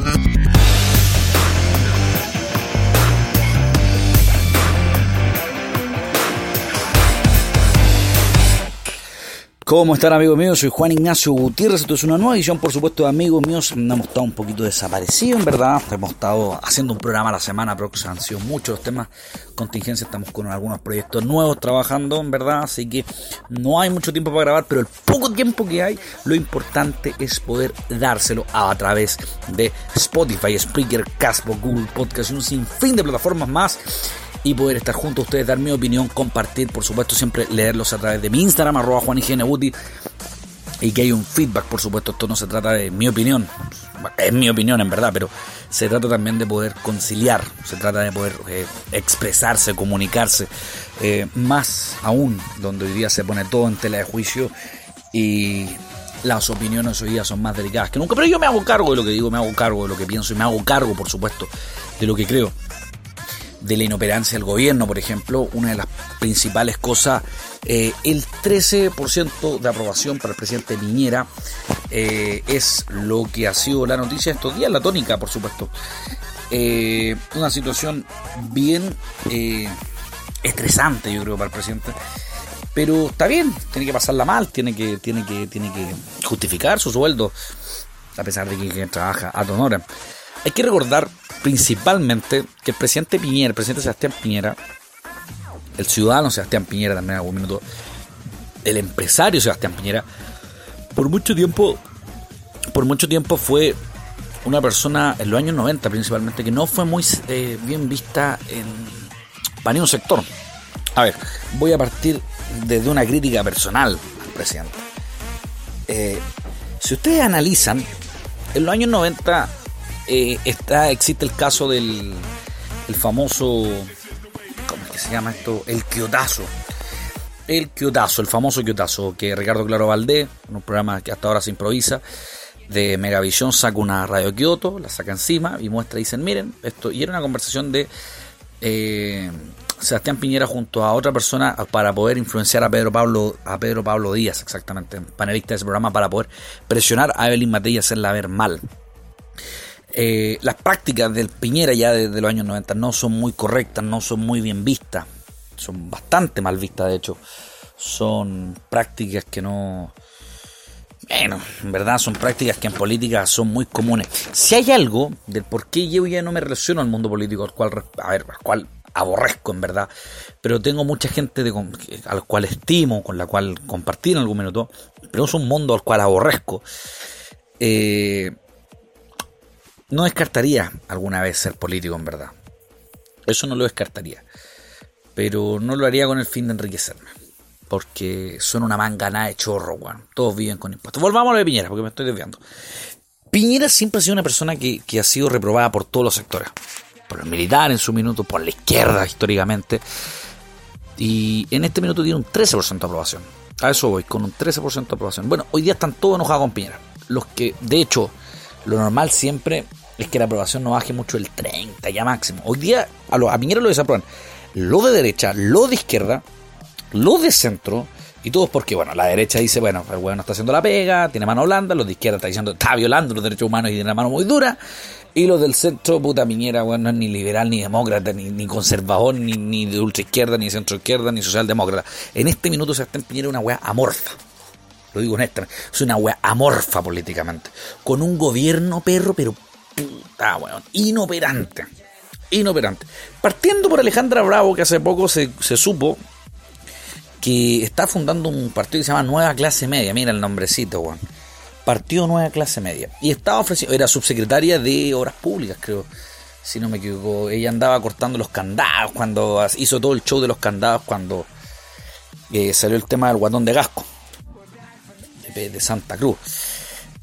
love. ¿Cómo están amigos míos? Soy Juan Ignacio Gutiérrez, esto es una nueva edición por supuesto de amigos míos, hemos estado un poquito desaparecidos en verdad, hemos estado haciendo un programa a la semana, pero han sido muchos los temas, contingencia, estamos con algunos proyectos nuevos trabajando en verdad, así que no hay mucho tiempo para grabar, pero el poco tiempo que hay, lo importante es poder dárselo a, través de Spotify, Spreaker, Caspo, Google Podcast y un sinfín de plataformas más y poder estar junto a ustedes, dar mi opinión, compartir, por supuesto, siempre leerlos a través de mi Instagram, arroba Buti y que hay un feedback, por supuesto, esto no se trata de mi opinión, es mi opinión en verdad, pero se trata también de poder conciliar, se trata de poder eh, expresarse, comunicarse, eh, más aún donde hoy día se pone todo en tela de juicio y las opiniones hoy día son más delicadas que nunca, pero yo me hago cargo de lo que digo, me hago cargo de lo que pienso y me hago cargo, por supuesto, de lo que creo de la inoperancia del gobierno, por ejemplo, una de las principales cosas, eh, el 13% de aprobación para el presidente Piñera eh, es lo que ha sido la noticia estos días, la tónica, por supuesto. Eh, una situación bien estresante, yo creo, para el presidente. Pero está bien, tiene que pasarla mal, tiene que, tiene que, tiene que justificar su sueldo, a pesar de que, trabaja a honor. Hay que recordar principalmente que el presidente Piñera, el presidente Sebastián Piñera, el ciudadano Sebastián Piñera también algún minuto, el empresario Sebastián Piñera, por mucho tiempo, por mucho tiempo fue una persona en los años 90 principalmente que no fue muy eh, bien vista en, para ningún sector. A ver, voy a partir desde una crítica personal al presidente. Eh, si ustedes analizan, en los años 90 eh, está, existe el caso del el famoso, ¿cómo es que se llama esto? El quiotazo. El quiotazo, el famoso quiotazo, que Ricardo Claro Valdés, un programa que hasta ahora se improvisa, de Megavisión saca una radio Kioto, la saca encima y muestra, dicen, miren, esto, y era una conversación de eh, Sebastián Piñera junto a otra persona para poder influenciar a Pedro Pablo, a Pedro Pablo Díaz, exactamente, panelista de ese programa, para poder presionar a Evelyn Matei y hacerla ver mal. Eh, las prácticas del Piñera ya desde los años 90 no son muy correctas, no son muy bien vistas, son bastante mal vistas de hecho. Son prácticas que no... Bueno, en verdad son prácticas que en política son muy comunes. Si hay algo del por qué yo ya no me relaciono al mundo político, al cual, a ver, al cual aborrezco en verdad, pero tengo mucha gente de, al cual estimo, con la cual compartir en algún minuto, pero es un mundo al cual aborrezco. Eh, no descartaría alguna vez ser político, en verdad. Eso no lo descartaría. Pero no lo haría con el fin de enriquecerme. Porque son una manganada de chorro, weón. Todos viven con impuestos. Volvamos a lo de Piñera, porque me estoy desviando. Piñera siempre ha sido una persona que, ha sido reprobada por todos los sectores. Por el militar en su minuto, por la izquierda históricamente. Y en este minuto tiene un 13% de aprobación. A eso voy, con un 13% de aprobación. Bueno, hoy día están todos enojados con Piñera. Los que, de hecho, lo normal siempre es que la aprobación no baje mucho el 30 ya máximo. Hoy día a, lo, a lo desaprueban. Lo de derecha, lo de izquierda, lo de centro, y todos porque, bueno, la derecha dice, bueno, el no está haciendo la pega, tiene mano blanda, los de izquierda está diciendo, está violando los derechos humanos y tiene la mano muy dura, y los del centro, puta Piñera, bueno, no es ni liberal, ni demócrata, ni, conservador, ni, ni, de ultra izquierda, ni centro izquierda, ni socialdemócrata. En este minuto se está en una weá amorfa. Lo digo honestamente, es una weá amorfa políticamente. Con un gobierno perro, pero puta, weón, inoperante. Inoperante. Partiendo por Alejandra Bravo, que hace poco se, supo que está fundando un partido que se llama Nueva Clase Media. Mira el nombrecito, weón. Partido Nueva Clase Media. Y estaba ofreciendo, era subsecretaria de Obras Públicas, creo. Si no me equivoco. Ella andaba cortando los candados cuando hizo todo el show de los candados cuando eh, salió el tema del guatón de Gasco. de Santa Cruz.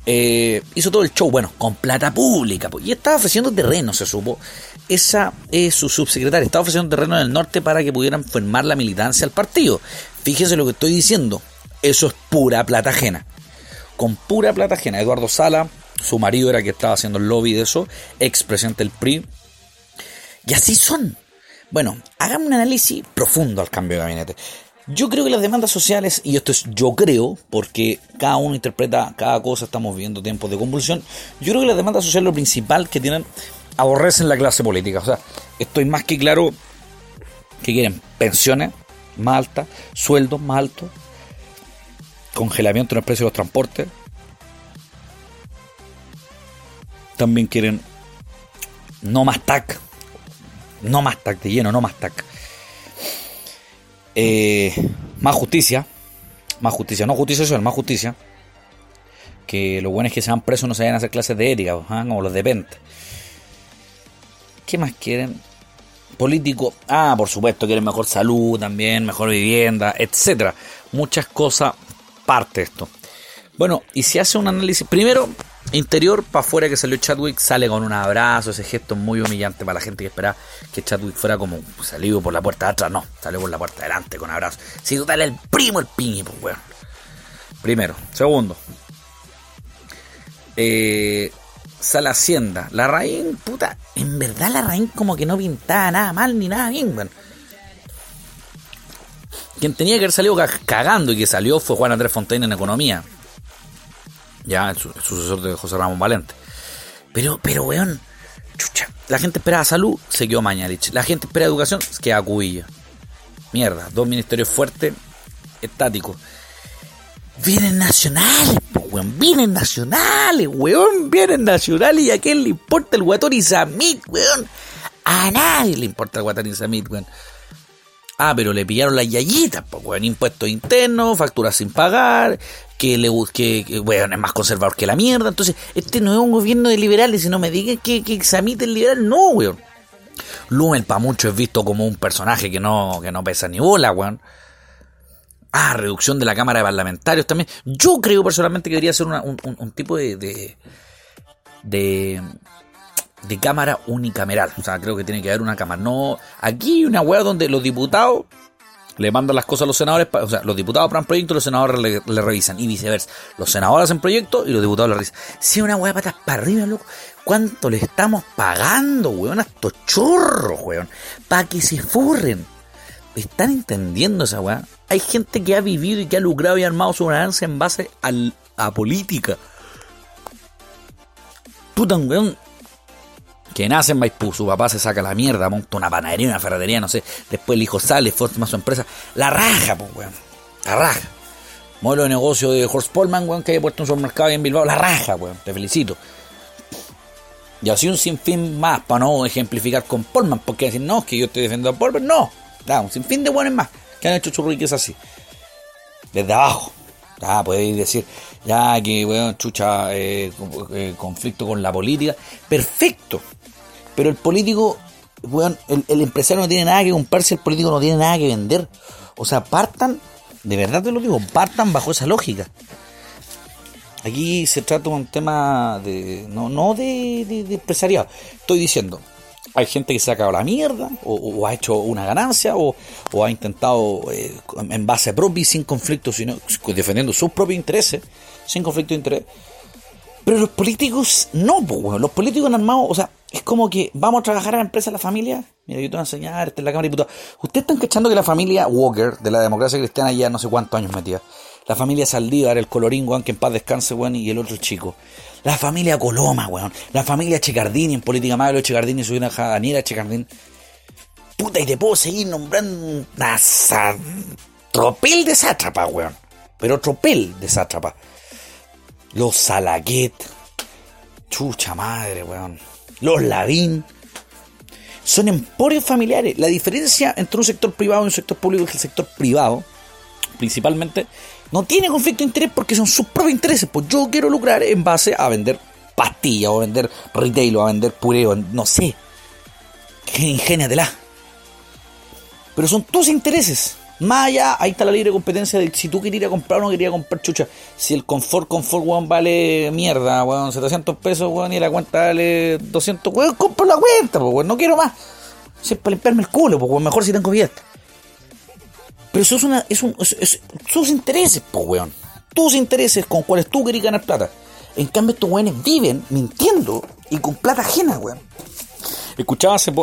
Eh, hizo todo el show, bueno, con plata pública, y estaba ofreciendo terreno, se supo. Esa es su subsecretaria, estaba ofreciendo terreno en el norte para que pudieran formar la militancia al partido. Fíjese lo que estoy diciendo, eso es pura plata ajena. Con pura plata ajena, Eduardo Sala, su marido era que estaba haciendo el lobby de eso, expresidente del PRI. Y así son. Bueno, hagan un análisis profundo al cambio de gabinete. Yo creo que las demandas sociales, y esto es yo creo, porque cada uno interpreta cada cosa, estamos viviendo tiempos de convulsión, yo creo que las demandas sociales lo principal que tienen aborrecen la clase política. O sea, estoy más que claro que quieren pensiones más altas, sueldos más altos, congelamiento en el precio de los transportes. También quieren no más TAC, no más TAC de lleno, no más TAC. Eh, más justicia, más justicia, no justicia social, más justicia. Que lo bueno es que sean presos no se vayan a hacer clases de ética, ¿ah? como los de Pente. ¿Qué más quieren? Político, ah, por supuesto, quieren mejor salud también, mejor vivienda, etcétera. Muchas cosas parte esto. Bueno, y si hace un análisis, primero, interior para afuera que salió Chadwick, sale con un abrazo, ese gesto muy humillante para la gente que esperaba que Chadwick fuera como salido por la puerta de atrás, no, salió por la puerta de adelante con abrazo. Si tú dale el primo el piñi, pues weón. Primero. Segundo. Eh, sale Hacienda. La raíz, puta, en verdad la raíz como que no pintaba nada mal ni nada bien, weón. Quien tenía que haber salido cagando y que salió fue Juan Andrés Fontaine en economía. Ya, el, sucesor de José Ramón Valente. Pero, pero, weón, chucha. La gente esperaba salud, se quedó Mañalich. La gente esperaba educación, se queda Cubilla. Mierda, dos ministerios fuertes, estáticos. Vienen nacionales, weón. Vienen nacionales, weón. Vienen nacionales y a quién le importa el guatón Samit, weón. A nadie le importa el guatón Samit, weón. Ah, pero le pillaron las yayitas, pues, weón, impuestos internos, facturas sin pagar, que le que, bueno, es más conservador que la mierda. Entonces, este no es un gobierno de liberales, si no me digan que, que examite el liberal, no, weón. Lumel para muchos es visto como un personaje que no, que no pesa ni bola, weón. Ah, reducción de la Cámara de Parlamentarios también. Yo creo personalmente que debería ser un, un, tipo de, de, de de cámara unicameral. O sea, creo que tiene que haber una cámara. No, aquí hay una weá donde los diputados le mandan las cosas a los senadores, o sea, los diputados para un proyecto y los senadores le, revisan, y viceversa. Los senadores hacen proyectos y los diputados le revisan. Si una weá patas para arriba, loco, ¿cuánto le estamos pagando, weón, a estos chorros, weón? Para que se furren. ¿Están entendiendo esa weá? Hay gente que ha vivido y que ha lucrado y armado su ganancia en base al, a política. Puta, weón, que nace en Maipú, su papá se saca la mierda, monta una panadería, una ferretería, no sé, después el hijo sale, forma su empresa, la raja, pues, weón, la raja. Modelo de negocio de Horst Polman, weón, que haya puesto un supermercado en Bilbao, la raja, weón, te felicito. Y así un sinfín más, para no ejemplificar con Polman, porque decir, no, que yo estoy defendiendo a Polman, no, da, un sinfín de buenos más, que han hecho su riqueza así, desde abajo. Ah, podéis decir, ya que, weón, chucha, eh, eh, conflicto con la política. Perfecto, pero el político, weón, el, empresario no tiene nada que comprarse, el político no tiene nada que vender. O sea, partan, de verdad te lo digo, partan bajo esa lógica. Aquí se trata de un tema de. no, no de, de, empresariado. Estoy diciendo, hay gente que se ha acabado la mierda, o, ha hecho una ganancia, o, ha intentado eh, en base propia y sin conflicto, sino defendiendo sus propios intereses, sin conflicto de interés. Pero los políticos no, pues, los políticos armados, o sea, es como que vamos a trabajar a la empresa, a la familia. Mira, yo te voy a enseñar, esta es la Cámara de Diputados. Ustedes están cachando que la familia Walker, de la democracia cristiana, ya no sé cuántos años metía. La familia Saldívar, el colorín, weón, que en paz descanse, weón, y el otro chico. La familia Coloma, weón. La familia Checardini, en política malo, Checardini, soy una Daniela Checardini. Puta, y te puedo seguir nombrando una tropel de sátrapa, weón. Pero tropel de sátrapa. Los Salaguet. Chucha madre, weón los Lavín, son emporios familiares. La diferencia entre un sector privado y un sector público es que el sector privado, principalmente, no tiene conflicto de interés porque son sus propios intereses. Pues yo quiero lucrar en base a vender pastillas o vender retail o a vender pureo, no sé. Ingéniatela. Pero son tus intereses. Más allá, ahí está la libre competencia de si tú querías ir a comprar o no querías comprar chucha. Si el confort, confort, weón, vale mierda, weón, 700 pesos, weón, y la cuenta vale 200, weón, compro la cuenta, weón, no quiero más. Si es para limpiarme el culo, pues, weón, mejor si tengo billete. Pero eso es una, es un, sus intereses, pues, weón. Tus intereses con cuales tú querías ganar plata. En cambio, estos weones viven mintiendo y con plata ajena, weón. Escuchaba hace,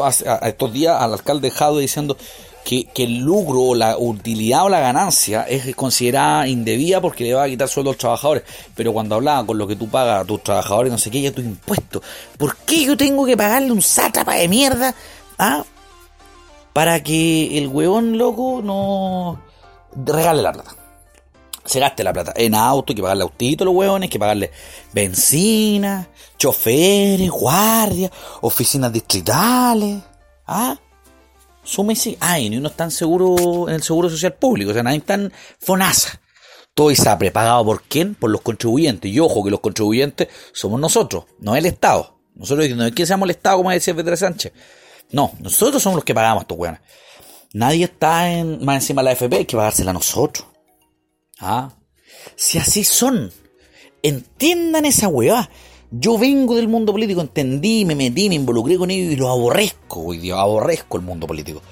estos días al alcalde Jado diciendo que, el lucro o la utilidad o la ganancia es considerada indebida porque le va a quitar sueldo a los trabajadores. Pero cuando hablaba con lo que tú pagas a tus trabajadores, no sé qué, ya tu impuesto. ¿Por qué yo tengo que pagarle un sátrapa de mierda ¿ah? Para que el huevón loco no regale la plata? Se gaste la plata en auto, hay que pagarle autito a los huevones, hay que pagarle benzina, choferes, guardias, oficinas distritales. ¿Ah? súmese. Ay, ni uno está en seguro, en el seguro social público, o sea, nadie está en FONASA. Todo está prepagado por quién? Por los contribuyentes. Y ojo que los contribuyentes somos nosotros, no el Estado. Nosotros no es que seamos el Estado, como decía Pedro Sánchez. No, nosotros somos los que pagamos estos weones. Nadie está más encima de la FP, hay que pagársela a nosotros. Ah, si así son, entiendan esa weá. Yo vengo del mundo político, entendí, me metí, me involucré con ellos y lo aborrezco, hoy día, aborrezco el mundo político.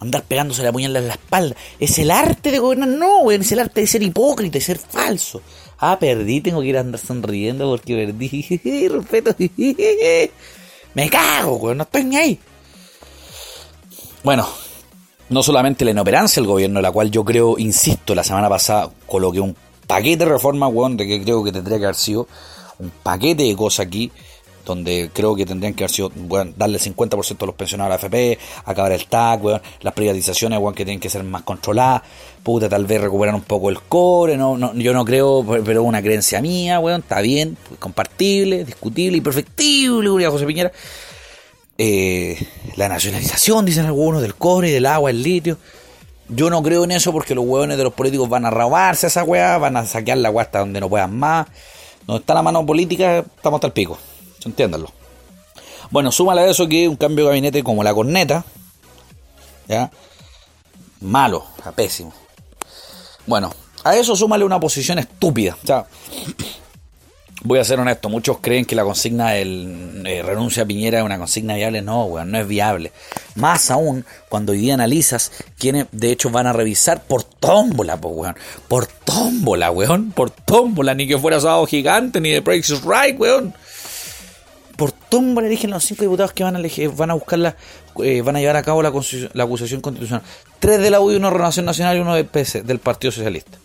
Andar pegándose la puñalada en la espalda. Es el arte de gobernar, no, güey, es el arte de ser hipócrita, de ser falso. Ah, perdí, tengo que ir a andar sonriendo porque perdí. Respeto. me cago, güey, no estoy ni ahí. Bueno, no solamente la inoperancia del gobierno, la cual yo creo, insisto, la semana pasada coloqué un paquete de reforma, weón, de que creo que tendría que haber sido un paquete de cosas aquí donde creo que tendrían que haber sido, darle el 50% a los pensionados a la FP, acabar el TAC, las privatizaciones, que tienen que ser más controladas, puta, tal vez recuperar un poco el core, no, no, yo no creo, pero una creencia mía, weón, está bien, compartible, discutible y perfectible, José Piñera. Eh, la nacionalización, dicen algunos, del cobre, del agua, el litio. Yo no creo en eso porque los hueones de los políticos van a robarse a esa weá, van a saquear la weá hasta donde no puedan más. Donde está la mano política, estamos hasta el pico. Entiéndanlo. Bueno, súmale a eso que un cambio de gabinete como la corneta, ¿ya? Malo, pésimo. Bueno, a eso súmale una posición estúpida. O sea, voy a ser honesto, muchos creen que la consigna del eh, renuncia a Piñera es una consigna viable. No, weón, no es viable. Más aún cuando hoy día analizas quienes de hecho van a revisar por tómbola, weón. Por tómbola, weón. Por tómbola, ni que fuera sábado gigante, ni de Praxis Right, weón. Por tómbola eligen los cinco diputados que van a elegir, van a buscar la, eh, van a llevar a cabo la, acusación constitucional. Tres de la U y uno de Renovación Nacional y uno del PS, del Partido Socialista.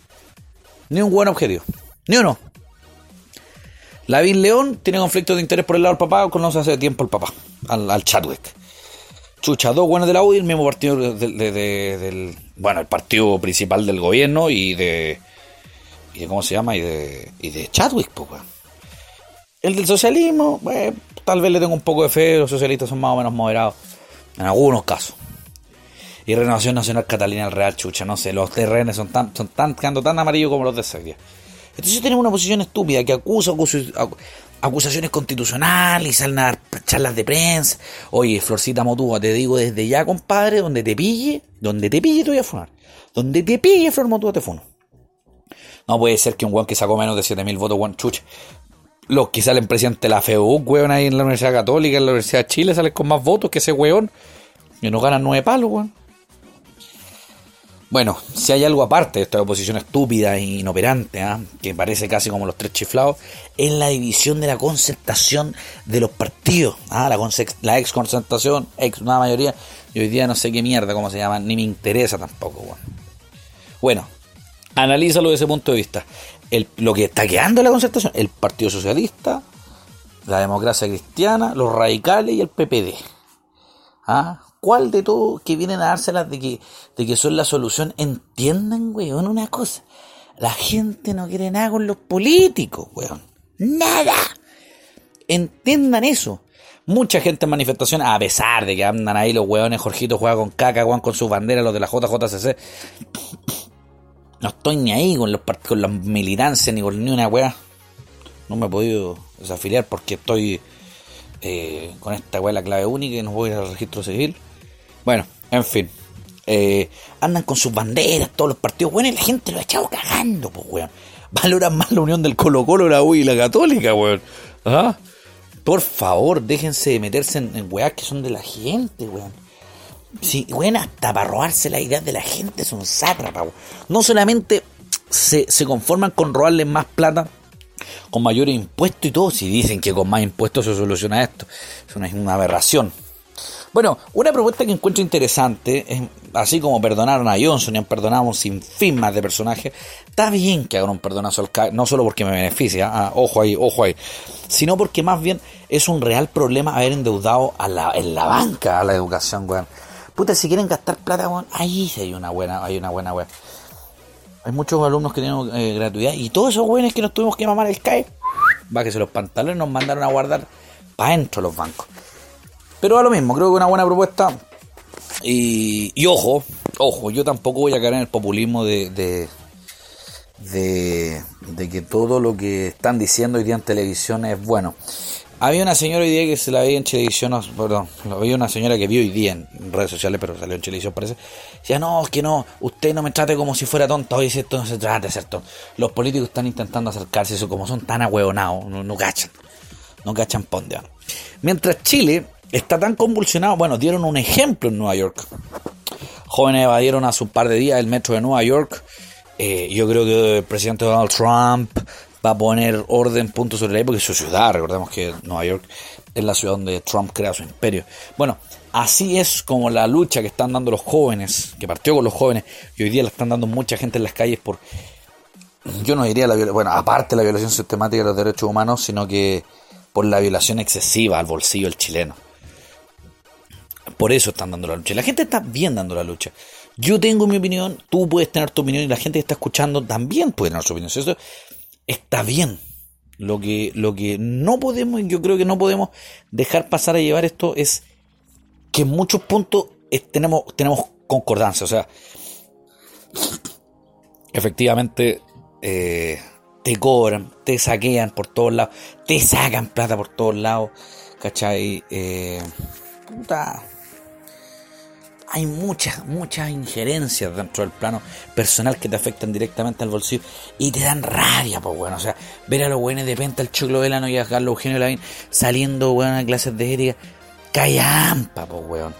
Ni un buen objetivo. Ni uno. Lavín León tiene conflicto de interés por el lado del papá, conoce hace tiempo el papá, al, Chadwick. Chucha, dos buenos de la UDI, el mismo partido bueno, el partido principal del gobierno y de, y de ¿cómo se llama? Y de, y de Chadwick, pues, El del socialismo, tal vez le tengo un poco de fe, los socialistas son más o menos moderados, en algunos casos. Y Renovación Nacional Catalina el Real, chucha, no sé, los terrenos son tan, son tan, quedando tan amarillos como los de Serbia. Entonces tenemos una posición estúpida que acusa, acusaciones constitucionales y salen a dar charlas de prensa. Oye, Florcita Motúa, te digo desde ya, compadre, donde te pille, donde te pille te voy a funar. Donde te pille, Flor Motúa, te funo. No puede ser que un weón que sacó menos de 7000 votos, weón, chucha. Los que salen presidente de la FEU, weón, ahí en la Universidad Católica, en la Universidad de Chile, salen con más votos que ese weón. Y no ganan nueve palos, weón. Bueno, si hay algo aparte de esta oposición estúpida e inoperante, ¿ah? que parece casi como los tres chiflados, es la división de la concertación de los partidos. ¿ah? La, la ex concertación, ex una mayoría, y hoy día no sé qué mierda, cómo se llama, ni me interesa tampoco. Bueno, bueno analízalo desde ese punto de vista. Lo que está quedando la concertación, el Partido Socialista, la democracia cristiana, los radicales y el PPD. ¿Ah? ¿Cuál de todos que vienen a dárselas de que, de que son la solución? Entiendan, weón, una cosa. La gente no quiere nada con los políticos, weón. Nada. Entiendan eso. Mucha gente en manifestaciones, a pesar de que andan ahí los weones, Jorgito juega con caca, weón, con sus banderas, los de la JJCC. No estoy ni ahí con los con la militancia ni con ni una weá. No me he podido desafiliar porque estoy eh, con esta weá la clave única y no voy al registro civil. Bueno, en fin. Eh, andan con sus banderas, todos los partidos. Bueno, y la gente lo ha echado cagando, pues, weón. Valoran más la unión del Colo Colo, la U y la Católica, weón. ¿Ah? Por favor, déjense de meterse en, en que son de la gente, weón. Sí, weón, hasta para robarse la idea de la gente son sátrapas. No solamente se, se conforman con robarles más plata, con mayores impuestos y todo, si dicen que con más impuestos se soluciona esto. Es una, una aberración. Bueno, una propuesta que encuentro interesante, es, así como perdonaron a Johnson y han perdonado un sinfín más de personajes, está bien que hagan un perdonazo al CAE, no solo porque me beneficia, ah, ojo ahí, ojo ahí, sino porque más bien es un real problema haber endeudado a la, en la banca a la educación, weón. Puta, si quieren gastar plata, weón, ahí hay una buena, hay una buena weón. Hay muchos alumnos que tienen eh, gratuidad y todos esos weones que nos tuvimos que mamar el CAE, va que se los pantalones nos mandaron a guardar para adentro los bancos. Pero a lo mismo, creo que una buena propuesta. Y, y ojo, ojo, yo tampoco voy a caer en el populismo de, de, de, que todo lo que están diciendo hoy día en televisión es bueno. Había una señora hoy día que se la veía en televisión, perdón, había una señora que vio hoy día en redes sociales, pero salió en televisión parece. Decía, no, es que no, usted no me trate como si fuera tonto, hoy esto no se trata de. Los políticos están intentando acercarse, eso como son tan ahueonados, no, no cachan, no cachan ponde. Mientras Chile está tan convulsionado. Bueno, dieron un ejemplo en Nueva York. Jóvenes evadieron hace un par de días el metro de Nueva York. Eh, yo creo que el presidente Donald Trump va a poner orden, punto sobre la porque es su ciudad. Recordemos que Nueva York es la ciudad donde Trump crea su imperio. Bueno, así es como la lucha que están dando los jóvenes, que partió con los jóvenes, y hoy día la están dando mucha gente en las calles por. Yo no diría la bueno, aparte de la violación sistemática de los derechos humanos, sino que por la violación excesiva al bolsillo del chileno. Por eso están dando la lucha. La gente está bien dando la lucha. Yo tengo mi opinión, tú puedes tener tu opinión y la gente que está escuchando también puede tener su opinión. Está bien. Lo que, lo que no podemos, yo creo que no podemos dejar pasar a llevar esto es que en muchos puntos tenemos, tenemos concordancia. O sea, efectivamente eh, te cobran, te saquean por todos lados, te sacan plata por todos lados. ¿Cachai? Eh, puta hay muchas, muchas injerencias dentro del plano personal que te afectan directamente al bolsillo y te dan rabia, pues bueno. O sea, ver a los buenos de Penta, el Choclo Velano y a Carlos Eugenio Lavín saliendo, weón, a clases de ética. Callampa, pues weón.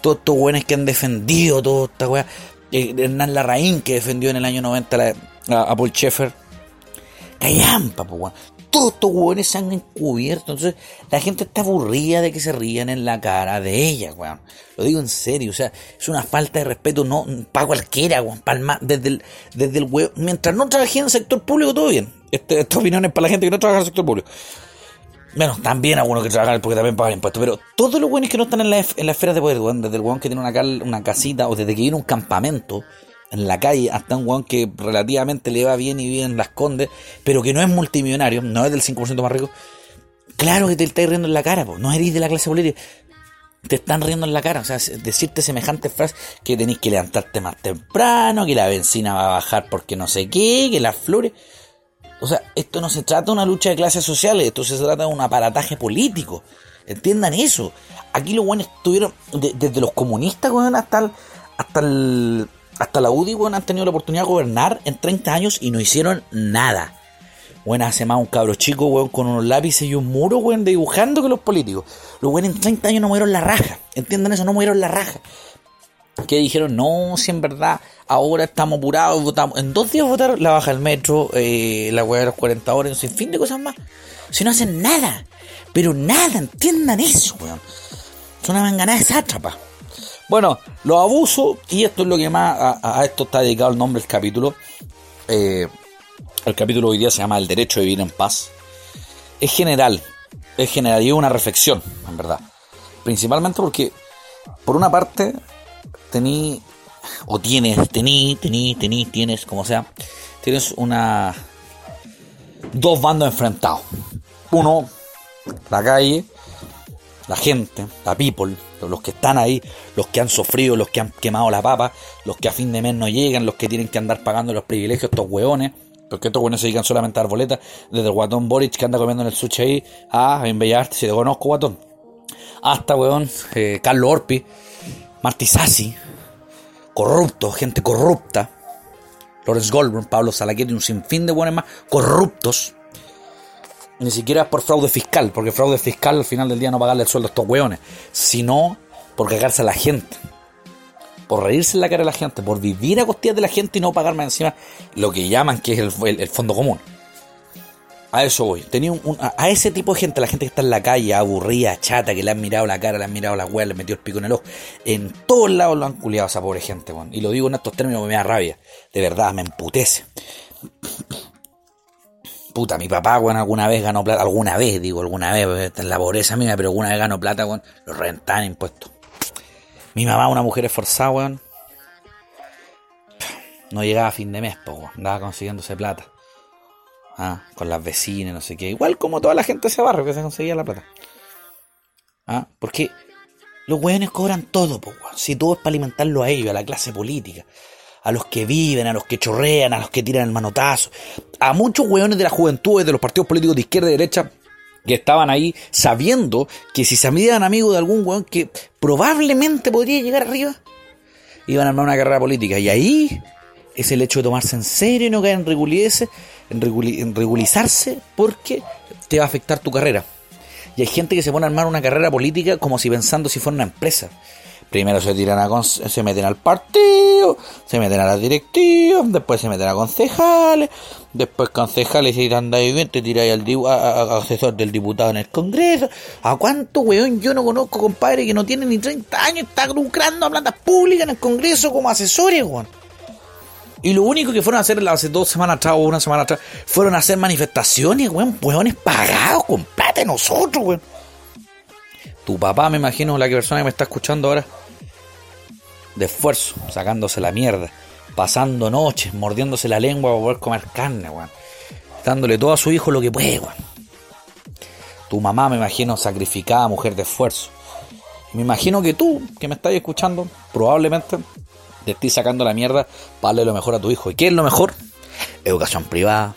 Todos estos weones que han defendido toda esta weá. Eh, Hernán Larraín que defendió en el año 90 a, Paul Schaeffer. Callampa, pues weón todos estos hueones se han encubierto. Entonces, la gente está aburrida de que se rían en la cara de ella, weón. Lo digo en serio, o sea, es una falta de respeto, no, para cualquiera, weón. Palma, desde el, desde el huevo. Mientras no trabajé en el sector público, todo bien. Este, estas opiniones para la gente que no trabaja en el sector público. Bueno, también algunos que trabajan porque también pagan impuestos, pero todos los buenos que no están en la, en la esfera de poder, weón, desde el weón que tiene una, una casita o desde que viene un campamento, en la calle hasta un weón que relativamente le va bien y bien las condes, pero que no es multimillonario, no es del 5% más rico, claro que te estáis riendo en la cara, no eres de la clase política. Te están riendo en la cara, o sea, decirte semejante frase que tenéis que levantarte más temprano, que la benzina va a bajar porque no sé qué, que las flores. O sea, esto no se trata de una lucha de clases sociales, esto se trata de un aparataje político. Entiendan eso. Aquí los buenos estuvieron, desde los comunistas, hasta hasta el, hasta la UDI, weón, han tenido la oportunidad de gobernar en 30 años y no hicieron nada. Bueno, hace más un cabro chico, weón, con unos lápices y un muro, weón, dibujando que los políticos. Los weón en 30 años no murieron la raja. Entiendan eso, no murieron la raja. Que dijeron, no, si en verdad, ahora estamos apurados, votamos. En dos días votaron la baja del metro, eh, la weá de los 40 horas, sin fin de cosas más. Si no hacen nada, pero nada, entiendan eso, weón. Es una manganada de sátrapa. Bueno, los abusos, y esto es lo que más a, esto está dedicado el nombre del capítulo. Eh, el capítulo hoy día se llama El derecho de vivir en paz. Es general, es general y es una reflexión, en verdad. Principalmente porque, por una parte, tení, o tienes, tení, tení, tení, tienes, como sea, tienes una. dos bandos enfrentados. Uno, la calle, la gente, la people, los que están ahí, los que han sufrido, los que han quemado la papa, los que a fin de mes no llegan, los que tienen que andar pagando los privilegios, estos hueones, porque estos hueones se dedican solamente a dar boletas, desde el guatón Boric que anda comiendo en el sushi ahí, a Embellarte, si te conozco guatón, hasta hueón, eh, Carlos Orpi, Martisasi, corrupto, gente corrupta, Lawrence Goldberg, Pablo Salaquet y un sinfín de hueones más corruptos, ni siquiera por fraude fiscal, porque fraude fiscal al final del día no pagarle el sueldo a estos hueones, sino por cagarse a la gente, por reírse en la cara de la gente, por vivir a costillas de la gente y no pagar más encima lo que llaman que es el, fondo común. a eso voy. Tenía un, a, ese tipo de gente, la gente que está en la calle, aburrida, chata, que le han mirado la cara, le han mirado la hueá, le han metido el pico en el ojo. En todos lados lo han culiado a esa pobre gente, weón. Y lo digo en estos términos me da rabia. De verdad, me emputece. Puta, mi papá, weón, alguna vez ganó plata. Alguna vez, digo, alguna vez, en la pobreza mía, pero alguna vez ganó plata, weón. Lo rentaban impuestos. Mi mamá, una mujer esforzada, weón. No llegaba a fin de mes, pues, weón. Andaba consiguiéndose plata. ¿ah? con las vecinas, no sé qué. Igual como toda la gente de ese barrio que se conseguía la plata. ¿Ah? Porque los hueones cobran todo, po, si todo es para alimentarlo a ellos, a la clase política, a los que viven, a los que chorrean, a los que tiran el manotazo, a muchos hueones de la juventud, de los partidos políticos de izquierda y derecha, que estaban ahí sabiendo que si se amigan amigos de algún hueón que probablemente podría llegar arriba, iban a armar una carrera política. Y ahí es el hecho de tomarse en serio y no caer en ridiculeces en, regulizarse porque te va a afectar tu carrera. Y hay gente que se pone a armar una carrera política como si pensando si fuera una empresa. Primero se tiran a se meten al partido, se meten a las directivas, después se meten a concejales, después concejales y anda bien, te tiráis al asesor del diputado en el Congreso. ¿A cuánto weón yo no conozco, compadre, que no tiene ni 30 años, está lucrando a plantas públicas en el Congreso como asesores, weón? Y lo único que fueron a hacer hace dos semanas atrás o una semana atrás fueron a hacer manifestaciones, weón, weones pagados con nosotros, weón. Tu papá, me imagino, la persona que me está escuchando ahora, de esfuerzo, sacándose la mierda, pasando noches, mordiéndose la lengua para poder comer carne. Dándole todo a su hijo lo que puede. Tu mamá, me imagino, sacrificada, mujer de esfuerzo. Me imagino que tú, que me estás escuchando, probablemente de ti sacando la mierda para darle lo mejor a tu hijo. ¿Y qué es lo mejor? Educación privada,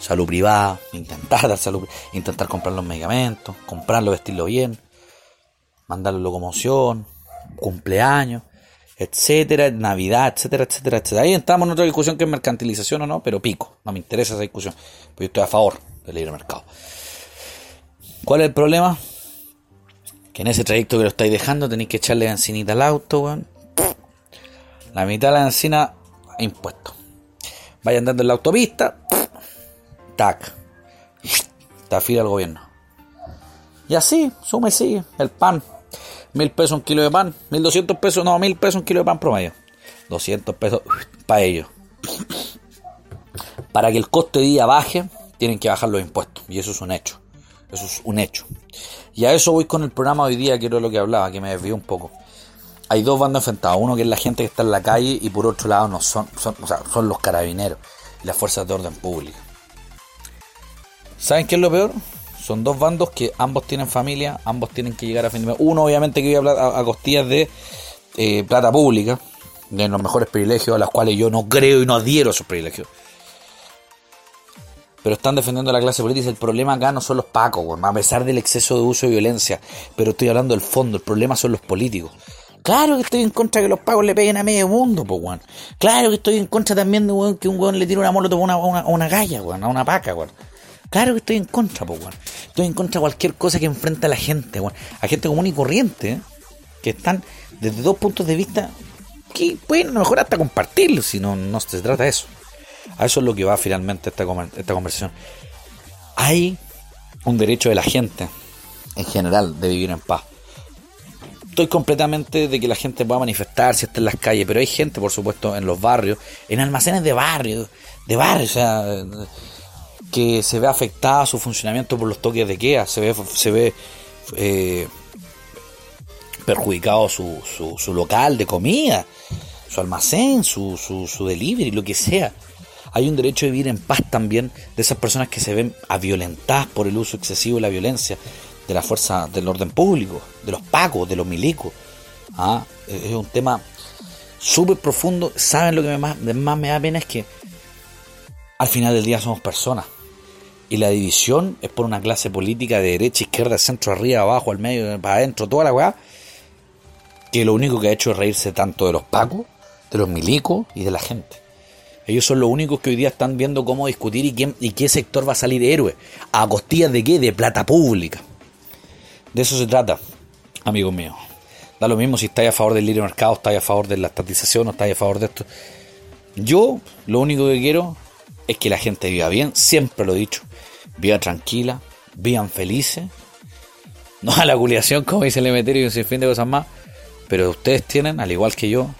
salud privada, intentar dar salud, intentar comprar los medicamentos, comprarlo, vestirlo bien, mandarlo locomoción, cumpleaños, etcétera, Navidad, etcétera, etcétera, etcétera. Ahí estamos en otra discusión que es mercantilización o no, pero pico, no me interesa esa discusión, porque yo estoy a favor del libre mercado. ¿Cuál es el problema? Que en ese trayecto que lo estáis dejando tenéis que echarle bencinita al auto, la mitad de la encina, impuesto. Vaya andando en la autopista, tac, está fila el gobierno. Y así, sume sigue, el pan. Mil pesos un kilo de pan, mil doscientos pesos, no, mil pesos un kilo de pan promedio. Doscientos pesos para ellos. Para que el coste de día baje, tienen que bajar los impuestos. Y eso es un hecho. Eso es un hecho. Y a eso voy con el programa hoy día, que era lo que hablaba, que me desvió un poco hay dos bandos enfrentados. Uno que es la gente que está en la calle y por otro lado no son, son, o sea, son los carabineros y las fuerzas de orden pública. ¿Saben qué es lo peor? Son dos bandos que ambos tienen familia, ambos tienen que llegar a fin de mes. Uno obviamente que vive a, a, costillas de eh, plata pública, de los mejores privilegios a los cuales yo no creo y no adhiero a esos privilegios. Pero están defendiendo a la clase política. El problema acá no son los pacos, a pesar del exceso de uso de violencia. Pero estoy hablando del fondo. El problema son los políticos. Claro que estoy en contra de que los pagos le peguen a medio mundo, pues, weón. Claro que estoy en contra también de que un weón le tire una moto a una, una, una galla, weón, a una paca, weón. Claro que estoy en contra, pues, weón. Estoy en contra de cualquier cosa que enfrenta a la gente. A gente común y corriente, ¿eh? que están desde dos puntos de vista que pueden a lo mejor hasta compartirlo, si no, no se trata de eso. A eso es lo que va finalmente esta, esta conversación. Hay un derecho de la gente, en general, de vivir en paz estoy completamente de que la gente pueda manifestarse, esté en las calles, pero hay gente, por supuesto, en los barrios, en almacenes de barrio, de barrio, o sea, que se ve afectada su funcionamiento por los toques de queda, se ve, se ve eh, perjudicado su, su, su, local de comida, su almacén, su, su, su delivery, lo que sea. Hay un derecho de vivir en paz también de esas personas que se ven violentadas por el uso excesivo de la violencia, de la fuerza del orden público, de los pacos, de los milicos. ¿ah? Es un tema súper profundo. ¿Saben lo que más, más me da pena? Es que al final del día somos personas. Y la división es por una clase política de derecha, izquierda, centro, arriba, abajo, al medio, para adentro, toda la weá. Que lo único que ha hecho es reírse tanto de los pacos, de los milicos y de la gente. Ellos son los únicos que hoy día están viendo cómo discutir y, quién, y qué sector va a salir héroe. ¿A costillas de qué? De plata pública. De eso se trata, amigos míos. Da lo mismo si estáis a favor del libre mercado, estáis a favor de la estatización o estáis a favor de esto. Yo lo único que quiero es que la gente viva bien, siempre lo he dicho, viva tranquila, vivan felices, no a la culiación como dice el emeterio y un sinfín de cosas más, pero ustedes tienen, al igual que yo,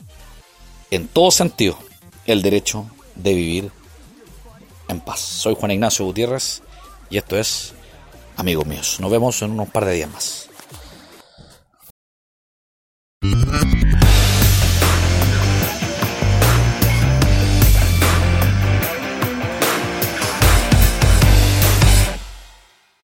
en todo sentido, el derecho de vivir en paz. Soy Juan Ignacio Gutiérrez y esto es Amigos Míos. Nos vemos en unos par de días más.